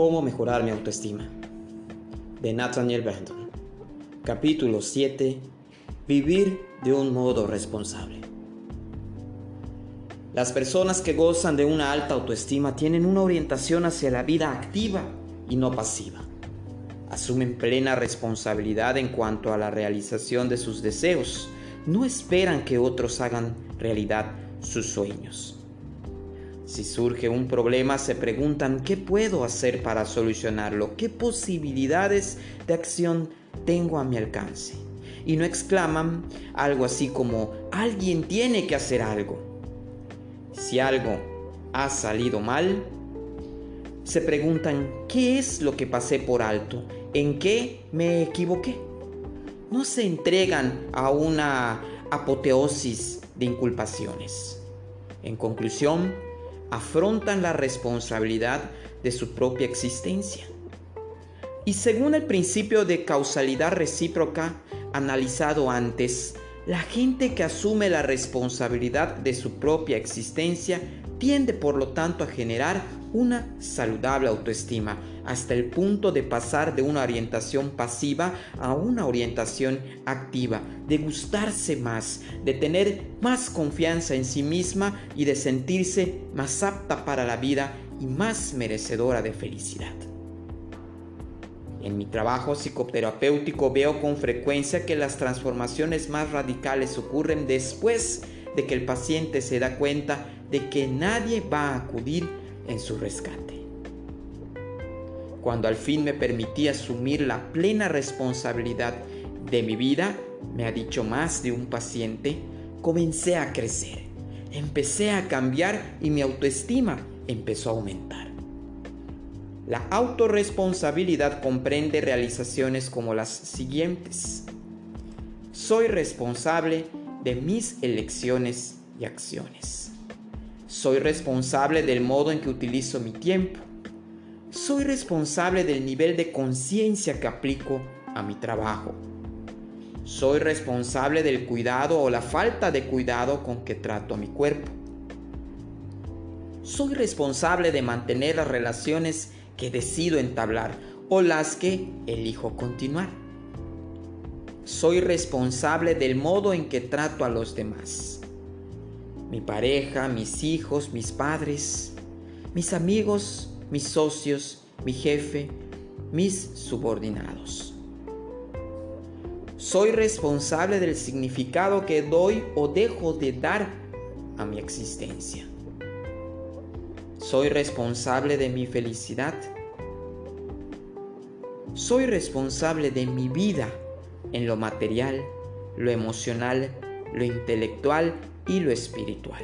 Cómo mejorar mi autoestima. De Nathaniel Brandon. Capítulo 7. Vivir de un modo responsable. Las personas que gozan de una alta autoestima tienen una orientación hacia la vida activa y no pasiva. Asumen plena responsabilidad en cuanto a la realización de sus deseos. No esperan que otros hagan realidad sus sueños. Si surge un problema se preguntan qué puedo hacer para solucionarlo, qué posibilidades de acción tengo a mi alcance. Y no exclaman algo así como alguien tiene que hacer algo. Si algo ha salido mal, se preguntan qué es lo que pasé por alto, en qué me equivoqué. No se entregan a una apoteosis de inculpaciones. En conclusión, afrontan la responsabilidad de su propia existencia. Y según el principio de causalidad recíproca analizado antes, la gente que asume la responsabilidad de su propia existencia tiende por lo tanto a generar una saludable autoestima hasta el punto de pasar de una orientación pasiva a una orientación activa, de gustarse más, de tener más confianza en sí misma y de sentirse más apta para la vida y más merecedora de felicidad. En mi trabajo psicoterapéutico veo con frecuencia que las transformaciones más radicales ocurren después de que el paciente se da cuenta de que nadie va a acudir en su rescate. Cuando al fin me permití asumir la plena responsabilidad de mi vida, me ha dicho más de un paciente, comencé a crecer, empecé a cambiar y mi autoestima empezó a aumentar. La autorresponsabilidad comprende realizaciones como las siguientes. Soy responsable de mis elecciones y acciones. Soy responsable del modo en que utilizo mi tiempo. Soy responsable del nivel de conciencia que aplico a mi trabajo. Soy responsable del cuidado o la falta de cuidado con que trato a mi cuerpo. Soy responsable de mantener las relaciones que decido entablar o las que elijo continuar. Soy responsable del modo en que trato a los demás. Mi pareja, mis hijos, mis padres, mis amigos, mis socios, mi jefe, mis subordinados. Soy responsable del significado que doy o dejo de dar a mi existencia. Soy responsable de mi felicidad. Soy responsable de mi vida en lo material, lo emocional, lo intelectual y lo espiritual.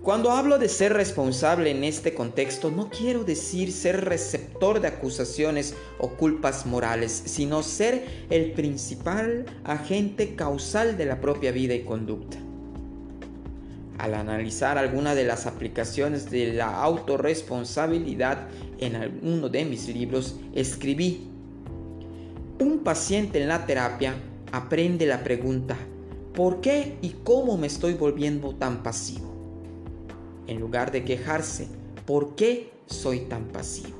Cuando hablo de ser responsable en este contexto, no quiero decir ser receptor de acusaciones o culpas morales, sino ser el principal agente causal de la propia vida y conducta al analizar alguna de las aplicaciones de la autorresponsabilidad en alguno de mis libros, escribí, un paciente en la terapia aprende la pregunta, ¿por qué y cómo me estoy volviendo tan pasivo? En lugar de quejarse, ¿por qué soy tan pasivo?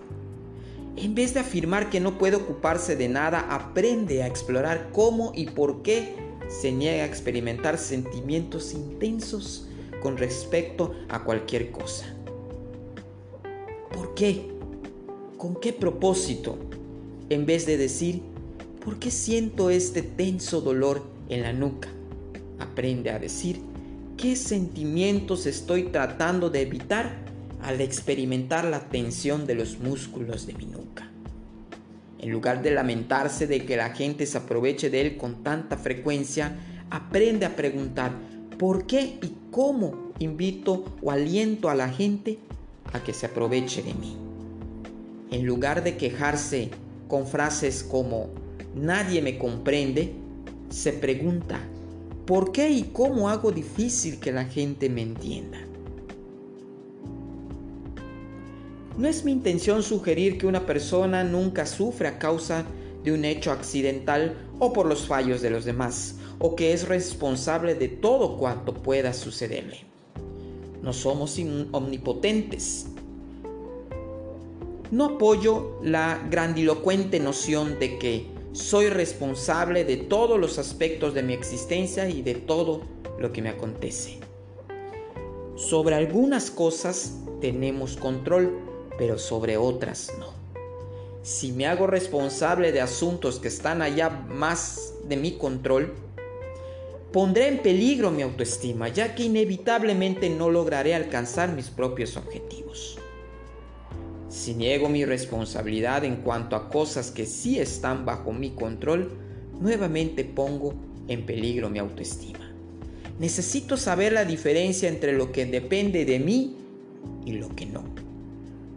En vez de afirmar que no puede ocuparse de nada, aprende a explorar cómo y por qué se niega a experimentar sentimientos intensos con respecto a cualquier cosa. ¿Por qué? ¿Con qué propósito? En vez de decir, ¿por qué siento este tenso dolor en la nuca? Aprende a decir, ¿qué sentimientos estoy tratando de evitar al experimentar la tensión de los músculos de mi nuca? En lugar de lamentarse de que la gente se aproveche de él con tanta frecuencia, aprende a preguntar, ¿Por qué y cómo invito o aliento a la gente a que se aproveche de mí? En lugar de quejarse con frases como nadie me comprende, se pregunta, ¿por qué y cómo hago difícil que la gente me entienda? No es mi intención sugerir que una persona nunca sufre a causa de un hecho accidental o por los fallos de los demás o que es responsable de todo cuanto pueda sucederle. No somos omnipotentes. no apoyo la grandilocuente noción de que soy responsable de todos los aspectos de mi existencia y de todo lo que me acontece. Sobre algunas cosas tenemos control, pero sobre otras no. Si me hago responsable de asuntos que están allá más de mi control, pondré en peligro mi autoestima, ya que inevitablemente no lograré alcanzar mis propios objetivos. Si niego mi responsabilidad en cuanto a cosas que sí están bajo mi control, nuevamente pongo en peligro mi autoestima. Necesito saber la diferencia entre lo que depende de mí y lo que no.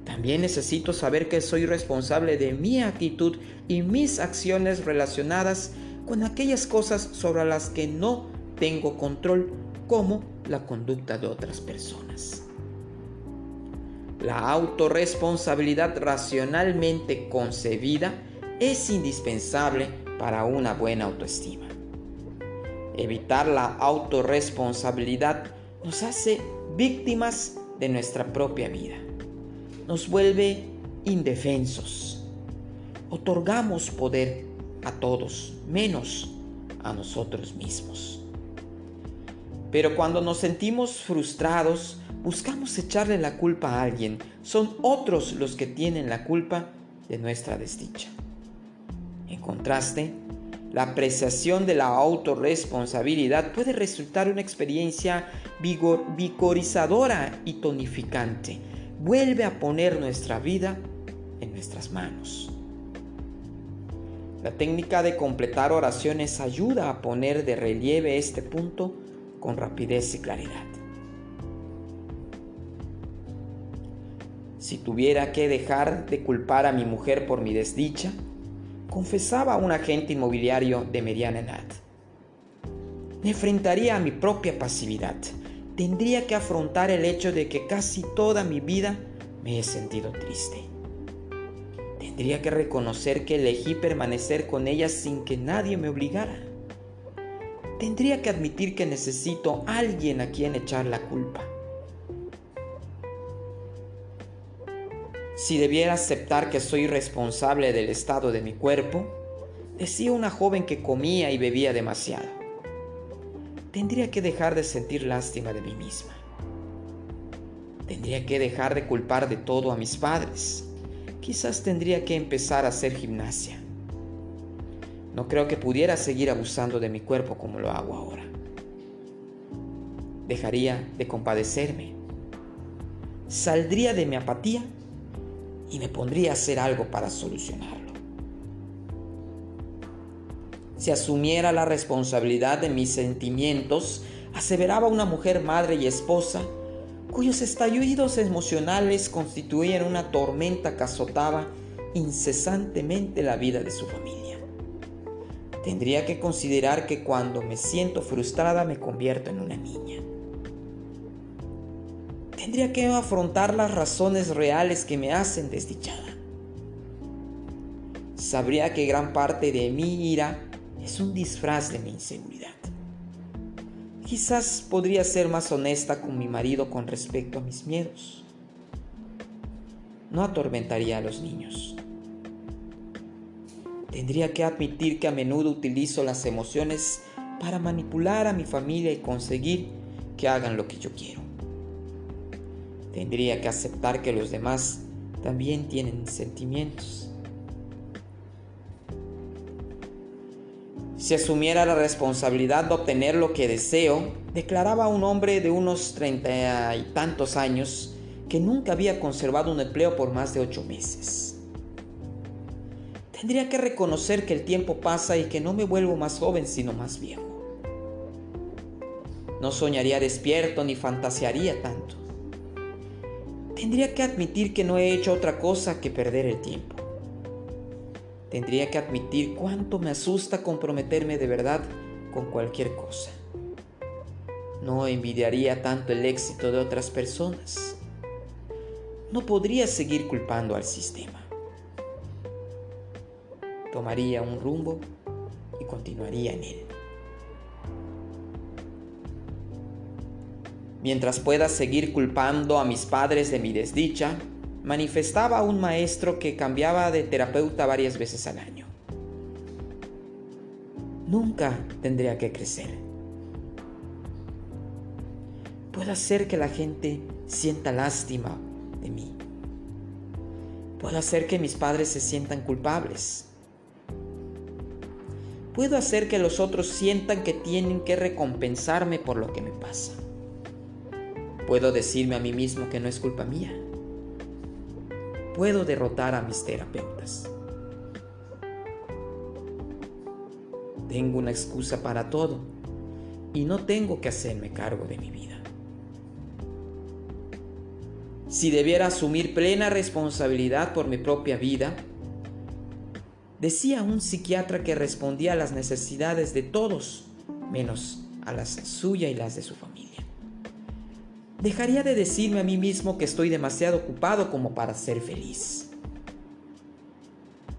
También necesito saber que soy responsable de mi actitud y mis acciones relacionadas con aquellas cosas sobre las que no tengo control, como la conducta de otras personas. La autorresponsabilidad racionalmente concebida es indispensable para una buena autoestima. Evitar la autorresponsabilidad nos hace víctimas de nuestra propia vida. Nos vuelve indefensos. Otorgamos poder a todos, menos a nosotros mismos. Pero cuando nos sentimos frustrados, buscamos echarle la culpa a alguien. Son otros los que tienen la culpa de nuestra desdicha. En contraste, la apreciación de la autorresponsabilidad puede resultar una experiencia vigorizadora y tonificante. Vuelve a poner nuestra vida en nuestras manos. La técnica de completar oraciones ayuda a poner de relieve este punto con rapidez y claridad. Si tuviera que dejar de culpar a mi mujer por mi desdicha, confesaba a un agente inmobiliario de mediana edad. Me enfrentaría a mi propia pasividad. Tendría que afrontar el hecho de que casi toda mi vida me he sentido triste. Tendría que reconocer que elegí permanecer con ella sin que nadie me obligara. Tendría que admitir que necesito a alguien a quien echar la culpa. Si debiera aceptar que soy responsable del estado de mi cuerpo, decía una joven que comía y bebía demasiado. Tendría que dejar de sentir lástima de mí misma. Tendría que dejar de culpar de todo a mis padres. Quizás tendría que empezar a hacer gimnasia. No creo que pudiera seguir abusando de mi cuerpo como lo hago ahora. Dejaría de compadecerme. Saldría de mi apatía y me pondría a hacer algo para solucionarlo. Si asumiera la responsabilidad de mis sentimientos, aseveraba una mujer madre y esposa, cuyos estallidos emocionales constituían una tormenta que azotaba incesantemente la vida de su familia. Tendría que considerar que cuando me siento frustrada me convierto en una niña tendría que afrontar las razones reales que me hacen desdichada. Sabría que gran parte de mi ira es un disfraz de mi inseguridad. Quizás podría ser más honesta con mi marido con respecto a mis miedos. No atormentaría a los niños. Tendría que admitir que a menudo utilizo las emociones para manipular a mi familia y conseguir que hagan lo que yo quiero. Tendría que aceptar que los demás también tienen sentimientos. Si asumiera la responsabilidad de obtener lo que deseo, declaraba un hombre de unos treinta y tantos años que nunca había conservado un empleo por más de ocho meses. Tendría que reconocer que el tiempo pasa y que no me vuelvo más joven sino más viejo. No soñaría despierto ni fantasearía tanto tendría que admitir que no he hecho otra cosa que perder el tiempo. Tendría que admitir cuánto me asusta comprometerme de verdad con cualquier cosa. No envidiaría tanto el éxito de otras personas. No podría seguir culpando al sistema. Tomaría un rumbo y continuaría en él. Mientras pueda seguir culpando a mis padres de mi desdicha, manifestaba un maestro que cambiaba de terapeuta varias veces al año. Nunca tendría que crecer. Puedo hacer que la gente sienta lástima de mí. Puedo hacer que mis padres se sientan culpables. Puedo hacer que los otros sientan que tienen que recompensarme por lo que me pasa. Puedo decirme a mí mismo que no es culpa mía. Puedo derrotar a mis terapeutas. Tengo una excusa para todo y no tengo que hacerme cargo de mi vida. Si debiera asumir plena responsabilidad por mi propia vida, decía un psiquiatra que respondía a las necesidades de todos, menos a las suyas y las de su familia. Dejaría de decirme a mí mismo que estoy demasiado ocupado como para ser feliz.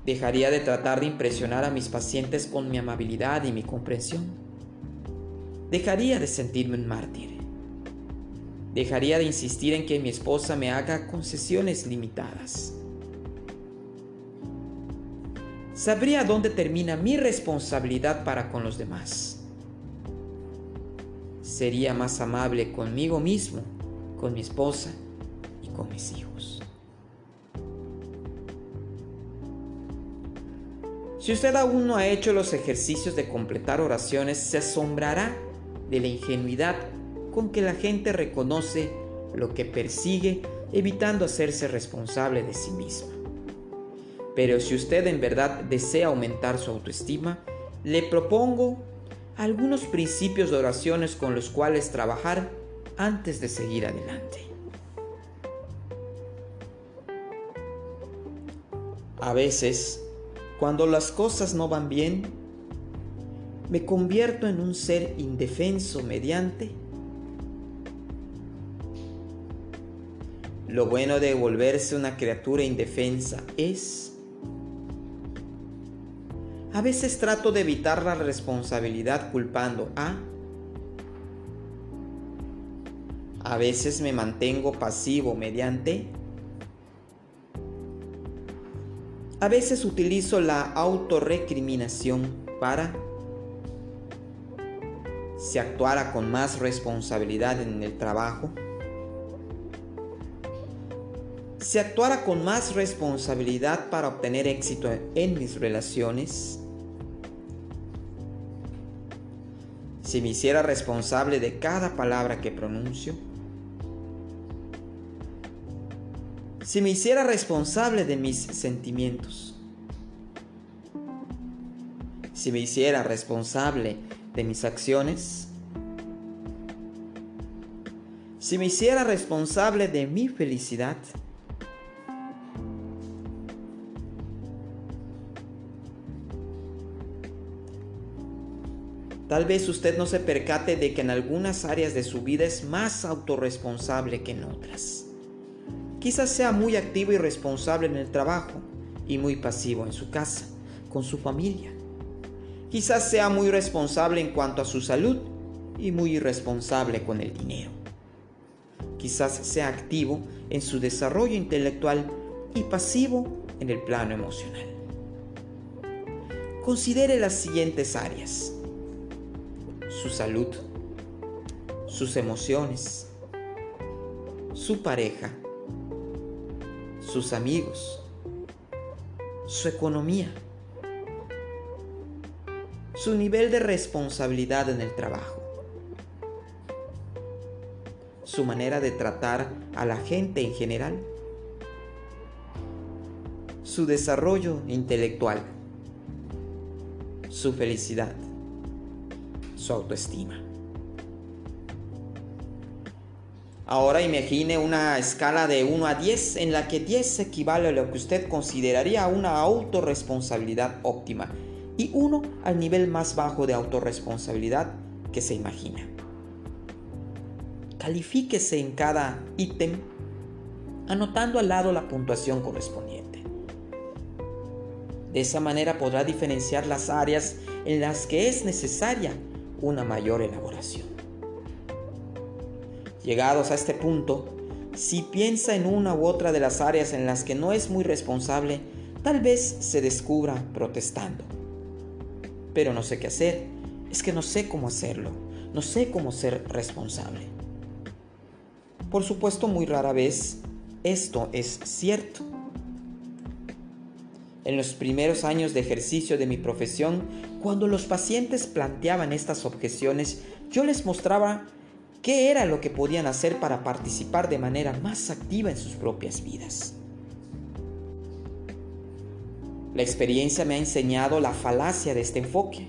Dejaría de tratar de impresionar a mis pacientes con mi amabilidad y mi comprensión. Dejaría de sentirme un mártir. Dejaría de insistir en que mi esposa me haga concesiones limitadas. Sabría dónde termina mi responsabilidad para con los demás. Sería más amable conmigo mismo con mi esposa y con mis hijos. Si usted aún no ha hecho los ejercicios de completar oraciones, se asombrará de la ingenuidad con que la gente reconoce lo que persigue evitando hacerse responsable de sí misma. Pero si usted en verdad desea aumentar su autoestima, le propongo algunos principios de oraciones con los cuales trabajar antes de seguir adelante. A veces, cuando las cosas no van bien, me convierto en un ser indefenso mediante Lo bueno de volverse una criatura indefensa es... A veces trato de evitar la responsabilidad culpando a. A veces me mantengo pasivo mediante... A veces utilizo la autorrecriminación para... Si actuara con más responsabilidad en el trabajo, si actuara con más responsabilidad para obtener éxito en mis relaciones, si me hiciera responsable de cada palabra que pronuncio, si me hiciera responsable de mis sentimientos, si me hiciera responsable de mis acciones, si me hiciera responsable de mi felicidad, Tal vez usted no se percate de que en algunas áreas de su vida es más autorresponsable que en otras. Quizás sea muy activo y responsable en el trabajo y muy pasivo en su casa, con su familia. Quizás sea muy responsable en cuanto a su salud y muy irresponsable con el dinero. Quizás sea activo en su desarrollo intelectual y pasivo en el plano emocional. Considere las siguientes áreas. Su salud, sus emociones, su pareja, sus amigos, su economía, su nivel de responsabilidad en el trabajo, su manera de tratar a la gente en general, su desarrollo intelectual, su felicidad, su autoestima. Ahora imagine una escala de 1 a 10 en la que 10 equivale a lo que usted consideraría una autorresponsabilidad óptima y 1 al nivel más bajo de autorresponsabilidad que se imagina. Califíquese en cada ítem anotando al lado la puntuación correspondiente. De esa manera podrá diferenciar las áreas en las que es necesaria una mayor elaboración. Llegados a este punto, Si piensa en una u otra de las áreas en las que no es muy responsable, tal vez se descubra protestando. Pero no sé qué hacer, es que no sé cómo hacerlo, no sé cómo ser responsable. Por supuesto, muy rara vez esto es cierto. En los primeros años de ejercicio de mi profesión, cuando los pacientes planteaban estas objeciones, yo les mostraba qué era lo que podían hacer para participar de manera más activa en sus propias vidas. La experiencia me ha enseñado la falacia de este enfoque.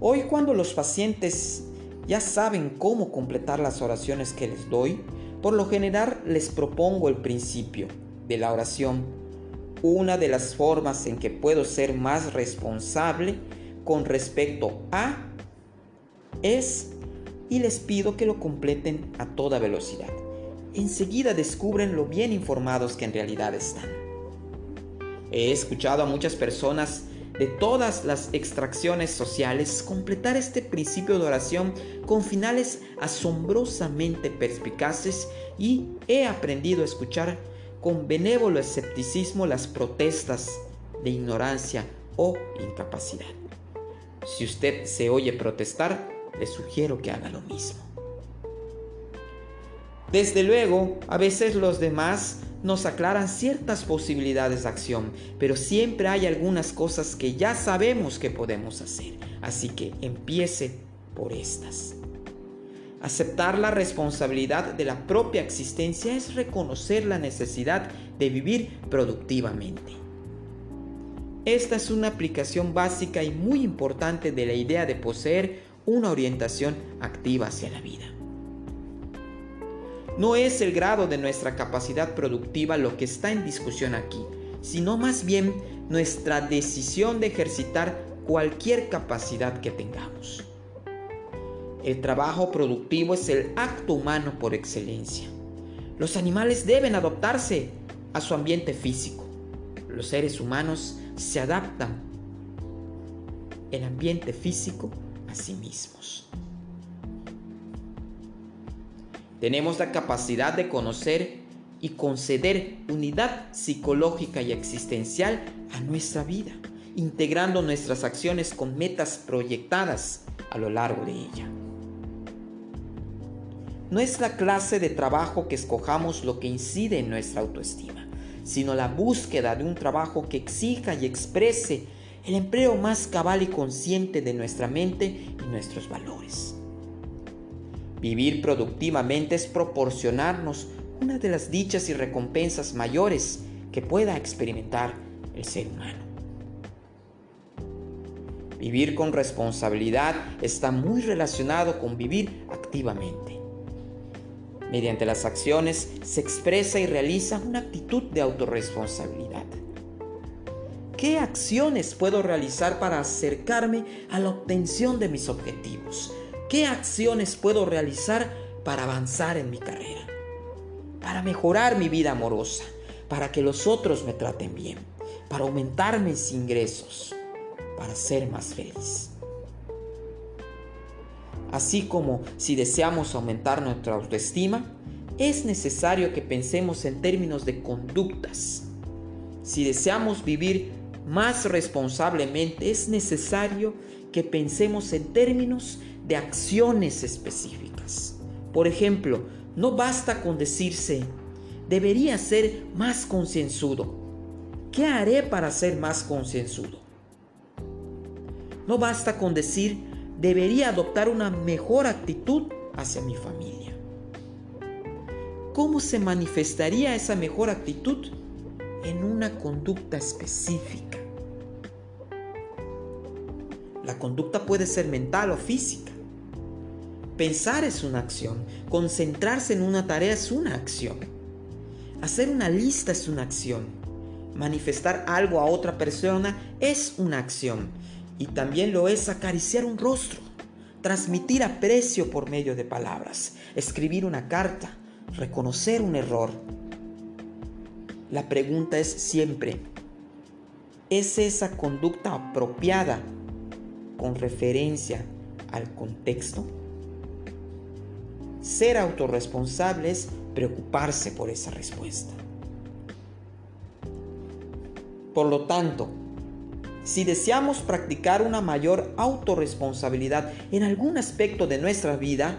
Hoy cuando los pacientes ya saben cómo completar las oraciones que les doy, por lo general les propongo el principio de la oración una de las formas en que puedo ser más responsable con respecto a es y les pido que lo completen a toda velocidad. Enseguida descubren lo bien informados que en realidad están. He escuchado a muchas personas de todas las extracciones sociales completar este principio de oración con finales asombrosamente perspicaces y he aprendido a escuchar con benévolo escepticismo las protestas de ignorancia o incapacidad. Si usted se oye protestar, le sugiero que haga lo mismo. Desde luego, a veces los demás nos aclaran ciertas posibilidades de acción, pero siempre hay algunas cosas que ya sabemos que podemos hacer, así que empiece por estas. Aceptar la responsabilidad de la propia existencia es reconocer la necesidad de vivir productivamente. Esta es una aplicación básica y muy importante de la idea de poseer una orientación activa hacia la vida. No es el grado de nuestra capacidad productiva lo que está en discusión aquí, sino más bien nuestra decisión de ejercitar cualquier capacidad que tengamos. El trabajo productivo es el acto humano por excelencia. Los animales deben adaptarse a su ambiente físico. Los seres humanos se adaptan el ambiente físico a sí mismos. Tenemos la capacidad de conocer y conceder unidad psicológica y existencial a nuestra vida, integrando nuestras acciones con metas proyectadas a lo largo de ella. No es la clase de trabajo que escojamos lo que incide en nuestra autoestima, sino la búsqueda de un trabajo que exija y exprese el empleo más cabal y consciente de nuestra mente y nuestros valores. Vivir productivamente es proporcionarnos una de las dichas y recompensas mayores que pueda experimentar el ser humano. Vivir con responsabilidad está muy relacionado con vivir activamente. Mediante las acciones se expresa y realiza una actitud de autorresponsabilidad. ¿Qué acciones puedo realizar para acercarme a la obtención de mis objetivos? ¿Qué acciones puedo realizar para avanzar en mi carrera? Para mejorar mi vida amorosa, para que los otros me traten bien, para aumentar mis ingresos, para ser más feliz. Así como si deseamos aumentar nuestra autoestima, es necesario que pensemos en términos de conductas. Si deseamos vivir más responsablemente, es necesario que pensemos en términos de acciones específicas. Por ejemplo, no basta con decirse, debería ser más concienzudo. ¿Qué haré para ser más concienzudo? No basta con decir, debería adoptar una mejor actitud hacia mi familia. ¿Cómo se manifestaría esa mejor actitud? En una conducta específica. La conducta puede ser mental o física. Pensar es una acción. Concentrarse en una tarea es una acción. Hacer una lista es una acción. Manifestar algo a otra persona es una acción y también lo es acariciar un rostro, transmitir aprecio por medio de palabras, escribir una carta, reconocer un error. La pregunta es siempre, ¿es esa conducta apropiada con referencia al contexto? ser autorresponsable es preocuparse por esa respuesta. Por lo tanto, si deseamos practicar una mayor autorresponsabilidad en algún aspecto de nuestra vida,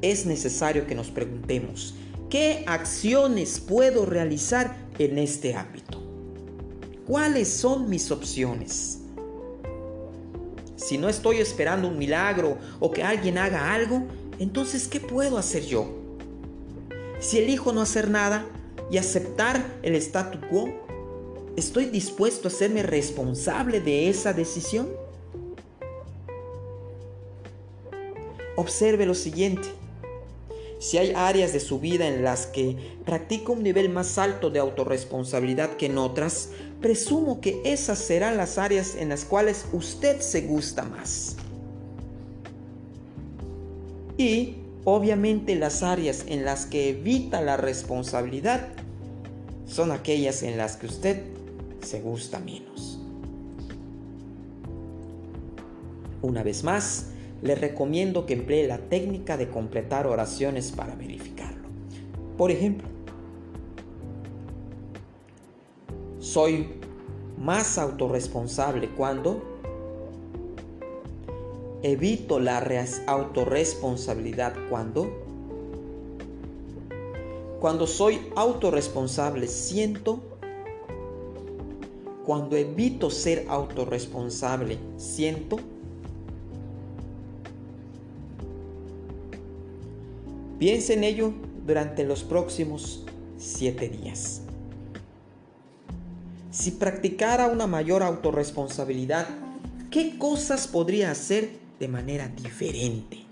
es necesario que nos preguntemos, ¿qué acciones puedo realizar en este ámbito? ¿Cuáles son mis opciones? Si no estoy esperando un milagro o que alguien haga algo, entonces ¿qué puedo hacer yo? Si elijo no hacer nada y aceptar el statu quo, ¿estoy dispuesto a hacerme responsable de esa decisión? Observe lo siguiente. Si hay áreas de su vida en las que practica un nivel más alto de autorresponsabilidad que en otras, presumo que esas serán las áreas en las cuales usted se gusta más. Y obviamente las áreas en las que evita la responsabilidad son aquellas en las que usted se gusta menos. Una vez más, le recomiendo que emplee la técnica de completar oraciones para verificarlo. Por ejemplo, soy más autorresponsable cuando evito la autorresponsabilidad cuando cuando soy autorresponsable siento cuando evito ser autorresponsable siento Piense en ello durante los próximos siete días. Si practicara una mayor autorresponsabilidad, ¿qué cosas podría hacer de manera diferente?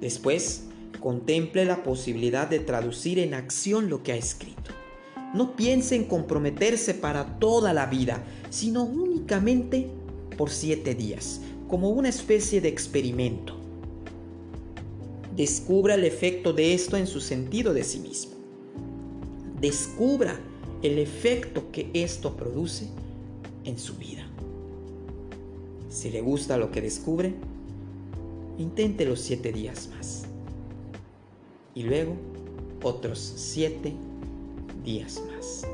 Después, contemple la posibilidad de traducir en acción lo que ha escrito. No piense en comprometerse para toda la vida, sino únicamente por siete días, como una especie de experimento descubra el efecto de esto en su sentido de sí mismo. Descubra el efecto que esto produce en su vida. Si le gusta lo que descubre, intente los siete días más. Y luego otros siete días más.